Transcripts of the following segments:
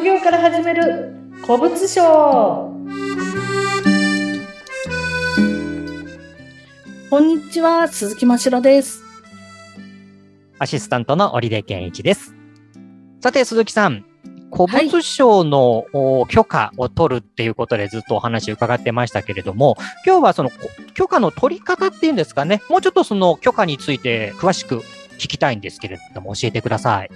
副業から始める古物商。こんにちは鈴木真城です。アシスタントの織出健一です。さて鈴木さん古物商の、はい、許可を取るっていうことでずっとお話伺ってましたけれども、今日はその許可の取り方っていうんですかね、もうちょっとその許可について詳しく聞きたいんですけれども、教えてください。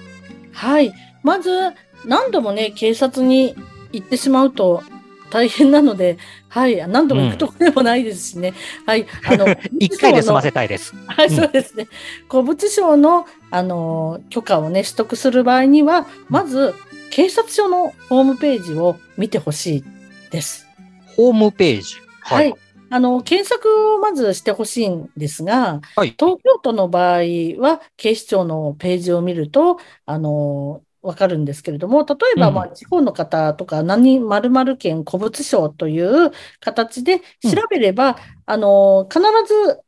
はい。まず、何度もね、警察に行ってしまうと大変なので、はい、何度も行くところでもないですしね。うん、はい、あの、一回で済ませたいです。はい、そうですね。古物商の、あの、許可をね、取得する場合には、まず、警察署のホームページを見てほしいです。ホームページはい、はいあの、検索をまずしてほしいんですが、はい、東京都の場合は、警視庁のページを見ると、あの、わかるんですけれども、例えば、まあ、地方の方とか、何、〇〇県古物商という形で調べれば、うん、あの、必ず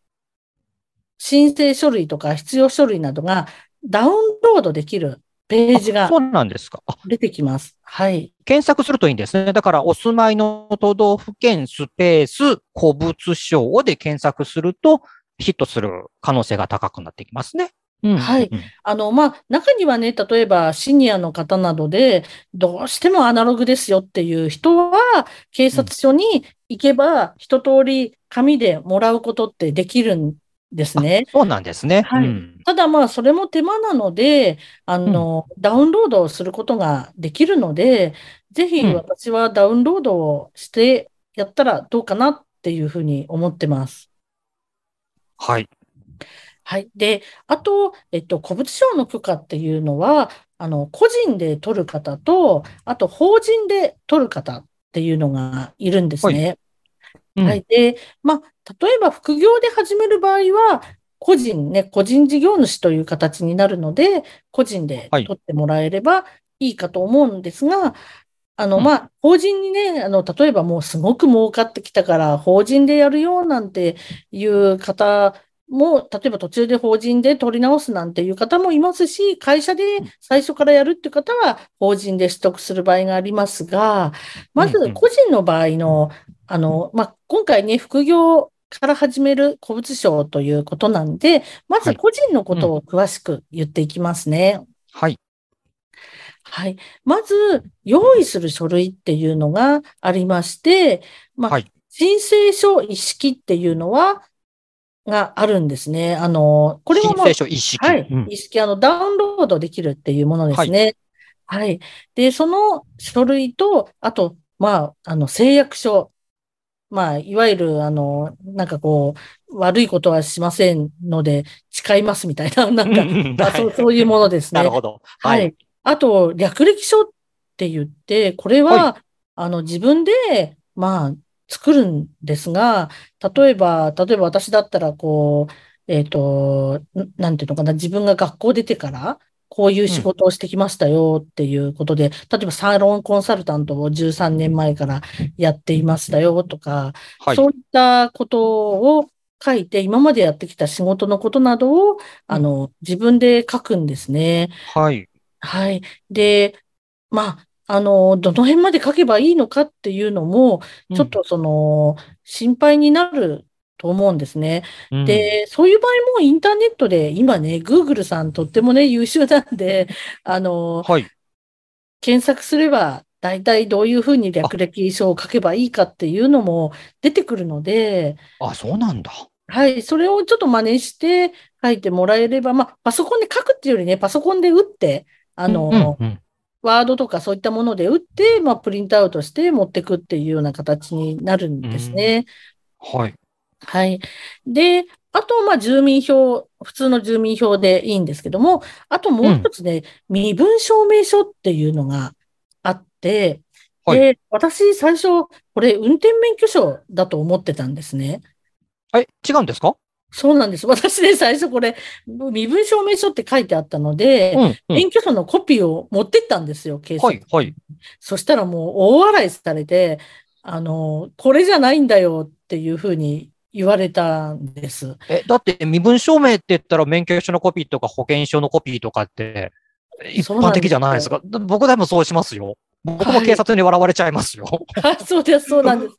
申請書類とか必要書類などがダウンロードできるページがそうなんですか出てきます。はい。検索するといいんですね。だから、お住まいの都道府県スペース古物商で検索すると、ヒットする可能性が高くなってきますね。うん、はい。あの、まあ、中にはね、例えばシニアの方などで、どうしてもアナログですよっていう人は、警察署に行けば、一通り紙でもらうことってできるんですね。そうなんですね。はい。うん、ただまあ、それも手間なので、あの、うん、ダウンロードをすることができるので、ぜひ私はダウンロードをしてやったらどうかなっていうふうに思ってます。はい。はい。で、あと、えっと、古物商の許可っていうのは、あの、個人で取る方と、あと、法人で取る方っていうのがいるんですね。はい。はい、で、まあ、例えば副業で始める場合は、個人ね、個人事業主という形になるので、個人で取ってもらえればいいかと思うんですが、はい、あの、まあ、法人にね、あの、例えばもうすごく儲かってきたから、法人でやるよなんていう方も、例えば途中で法人で取り直すなんていう方もいますし、会社で最初からやるっていう方は法人で取得する場合がありますが、まず個人の場合の、あの、まあ、今回ね、副業から始める古物商ということなんで、まず個人のことを詳しく言っていきますね。はい。はい。まず、用意する書類っていうのがありまして、まあ、はい、申請書一式っていうのは、があるんですね。あの、これも、一式。はい。うん、一式、あの、ダウンロードできるっていうものですね。はい。はい、で、その書類と、あと、まあ、あの、誓約書。まあ、いわゆる、あの、なんかこう、悪いことはしませんので、誓いますみたいな、なんか、まあ、そうそういうものですね。なるほど。はい。はい、あと、略歴書って言って、これは、はい、あの、自分で、まあ、作るんですが、例えば、例えば私だったら、こう、えっ、ー、と、なんていうのかな、自分が学校出てから、こういう仕事をしてきましたよっていうことで、うん、例えばサロンコンサルタントを13年前からやっていましたよとか、はい、そういったことを書いて、今までやってきた仕事のことなどを、あの、自分で書くんですね。はい。はい。で、まあ、あの、どの辺まで書けばいいのかっていうのも、ちょっとその、心配になると思うんですね。うん、で、そういう場合もインターネットで、今ね、Google さんとってもね、優秀なんで、あの、はい、検索すれば、大体どういうふうに略歴書を書けばいいかっていうのも出てくるので、あ、そうなんだ。はい、それをちょっと真似して書いてもらえれば、まあ、パソコンで書くっていうよりね、パソコンで打って、あの、うんうんうんワードとかそういったもので打って、まあ、プリントアウトして持ってくっていうような形になるんですね。はい。はい。で、あと、まあ、住民票、普通の住民票でいいんですけども、あともう一つね、うん、身分証明書っていうのがあって、はい、で、私、最初、これ、運転免許証だと思ってたんですね。え、違うんですか？そうなんです。私ね、最初これ、身分証明書って書いてあったので、うんうん、免許証のコピーを持ってったんですよ、警察。はい、はい。そしたらもう大笑いされて、あの、これじゃないんだよっていうふうに言われたんです。え、だって身分証明って言ったら免許証のコピーとか保険証のコピーとかって一般的じゃないですか。僕でもそうしますよ。僕も警察に笑われちゃいますよ。あ そうです、そうなんです。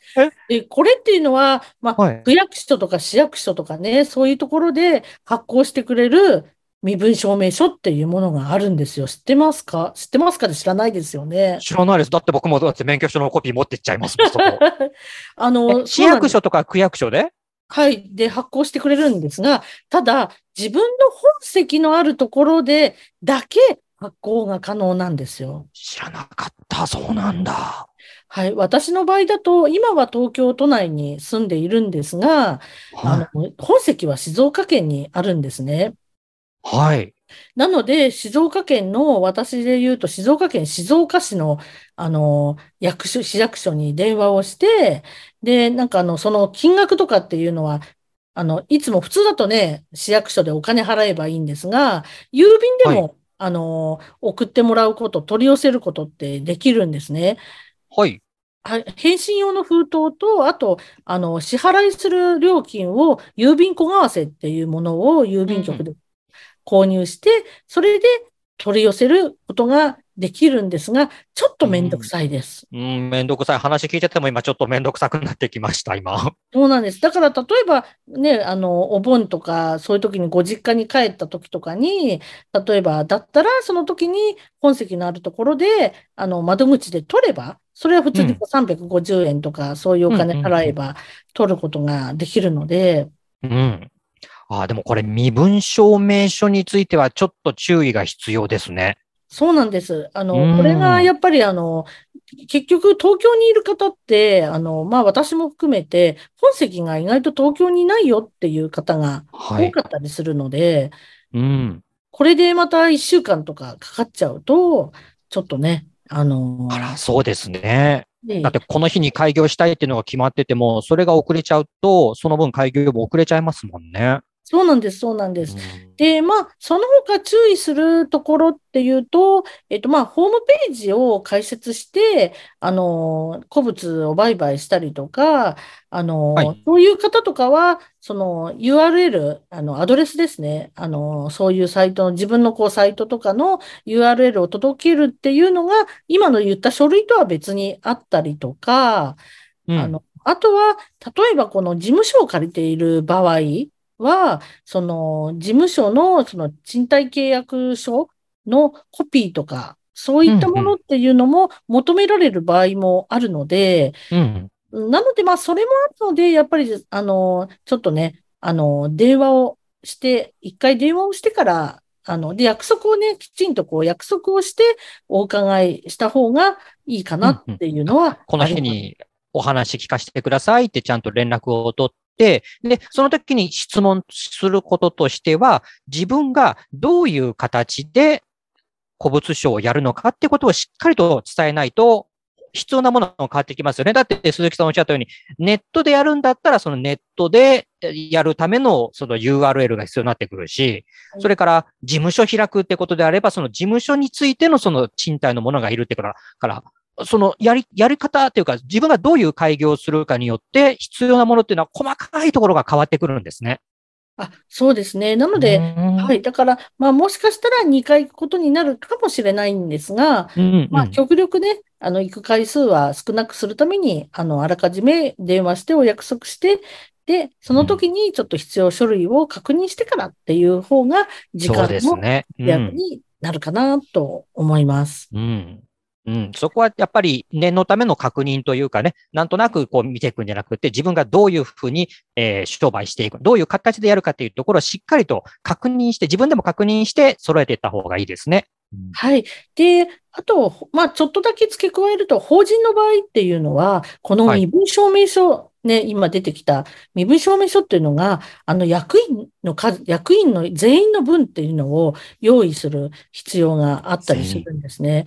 でこれっていうのは、まあ、はい区役所とか市役所とかね、そういうところで発行してくれる身分証明書っていうものがあるんですよ。知ってますか？知ってますかで知らないですよね。知らないです。だって僕もだって免許証のコピー持ってっちゃいますもん、そこ。あの、え市役所とか区役所で？はい。で、発行してくれるんですが、ただ、自分の本籍のあるところでだけ発行が可能なんですよ。知らなかった。そうなんだ。はい。私の場合だと、今は東京都内に住んでいるんですが、あはの、本籍は静岡県にあるんですね。い。はい。なので、静岡県の、私で言うと、静岡県静岡市の、あの、役所、市役所に電話をして、で、なんかあの、その金額とかっていうのは、あの、いつも普通だとね、市役所でお金払えばいいんですが、郵便でも、あの、送ってもらうこと、取り寄せることってできるんですね。はい。はい返信用の封筒と、あと、あの、支払いする料金を郵便小為替っていうものを郵便局で購入して、それで取り寄せることができるんですが、ちょっとめんどくさいです。うん、めんどくさい。話聞いてても今ちょっとめんどくさくなってきました、今。そうなんです。だから、例えばね、あの、お盆とか、そういう時にご実家に帰った時とかに、例えば、だったら、その時に本籍のあるところで、あの、窓口で取れば、それは普通にこう350円とか、そういうお金払えば取ることができるので、うん。ああ、でもこれ身分証明書についてはちょっと注意が必要ですね。そうなんです。あうんの、これがやっぱりあの、結局東京にいる方って、あの、まあ私も含めて、本籍が意外と東京にないよっていう方がはい。多かったりするので、うん。これでまた一週間とかかかっちゃうと、ちょっとね、あの、あら、そうですね。ねだってこの日に開業したいっていうのが決まってても、それが遅れちゃうと、その分開業も遅れちゃいますもんね。そうなんです、そうなんです。うんで、まあ、その他注意するところっていうと、えっと、まあ、ホームページを開設して、あの、古物を売買したりとか、あの、はいそういう方とかは、その URL、あの、アドレスですね。あの、そういうサイトの、自分のこう、サイトとかの URL を届けるっていうのが、今の言った書類とは別にあったりとか、うんあの、あとは、例えばこの事務所を借りている場合は、その事務所のその賃貸契約書のコピーとか、そういったものっていうのも求められる場合もあるので、うん。なので、まあ、それもあるので、やっぱり、あの、ちょっとね、あの、電話をして、一回電話をしてから、あの、で、約束をね、きちんとこう、約束をして、お伺いした方がいいかなっていうのは、この日にお話聞かせてくださいってちゃんと連絡を取って、で、その時に質問することとしては、自分がどういう形で古物商をやるのかってことをしっかりと伝えないと、必要なものが変わってきますよね。だって鈴木さんおっしゃったように、ネットでやるんだったら、そのネットでやるためのその URL が必要になってくるし、それから事務所開くってことであれば、その事務所についてのその賃貸のものがいるってから、から、そのやり、やり方っていうか、自分がどういう開業をするかによって、必要なものっていうのは細かいところが変わってくるんですね。あ、そうですね。なので、ははい。だから、まあ、もしかしたら2回行くことになるかもしれないんですが、うんうんまあ、極力ね、あの、行く回数は少なくするために、あの、あらかじめ電話してお約束して、で、その時にちょっと必要書類を確認してからっていう方が、時間もですね。うん役になるかなと思います。うん。うん。そこはやっぱり念のための確認というかね、なんとなくこう見ていくんじゃなくて、自分がどういうふうに、えー商売していく、どういう形でやるかっていうところをしっかりと確認して、自分でも確認して揃えていった方がいいですね。うんはい。で、あと、まあ、ちょっとだけ付け加えると、法人の場合っていうのは、このはい身分証明書、ね、今出てきた身分証明書っていうのが、あの、役員の数、役員の全員の分っていうのを用意する必要があったりするんですね。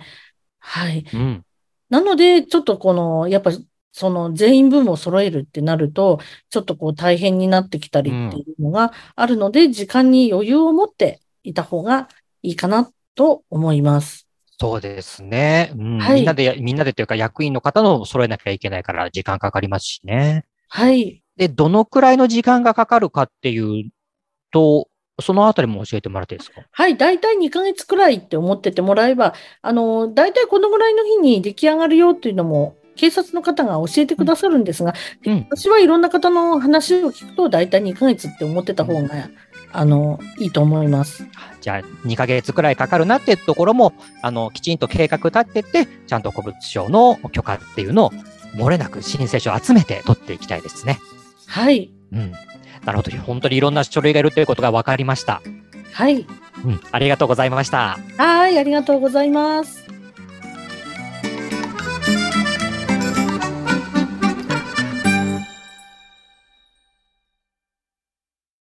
はい。うん。なので、ちょっとこの、やっぱ、その全員分を揃えるってなると、ちょっとこう大変になってきたりっていうのがあるので、時間に余裕を持っていた方がいいかなと思います。そうですね。うんはいみんなで、みんなでというか役員の方の揃えなきゃいけないから時間かかりますしね。はい。で、どのくらいの時間がかかるかっていうと、そのあたりも教えてもらっていいですか？はい、大体2ヶ月くらいって思っててもらえば、あの、大体このぐらいの日に出来上がるよっていうのも、警察の方が教えてくださるんですが、うん私はいろんな方の話を聞くと、大体2ヶ月って思ってた方が、あの、いいと思います。じゃあ、2ヶ月くらいかかるなっていうところも、あの、きちんと計画立てて、ちゃんと古物商の許可っていうのを、漏れなく申請書を集めて取っていきたいですね。はい、うん。なるほど。本当にいろんな書類がいるということが分かりました。はい、うん。ありがとうございました。はい、ありがとうございます。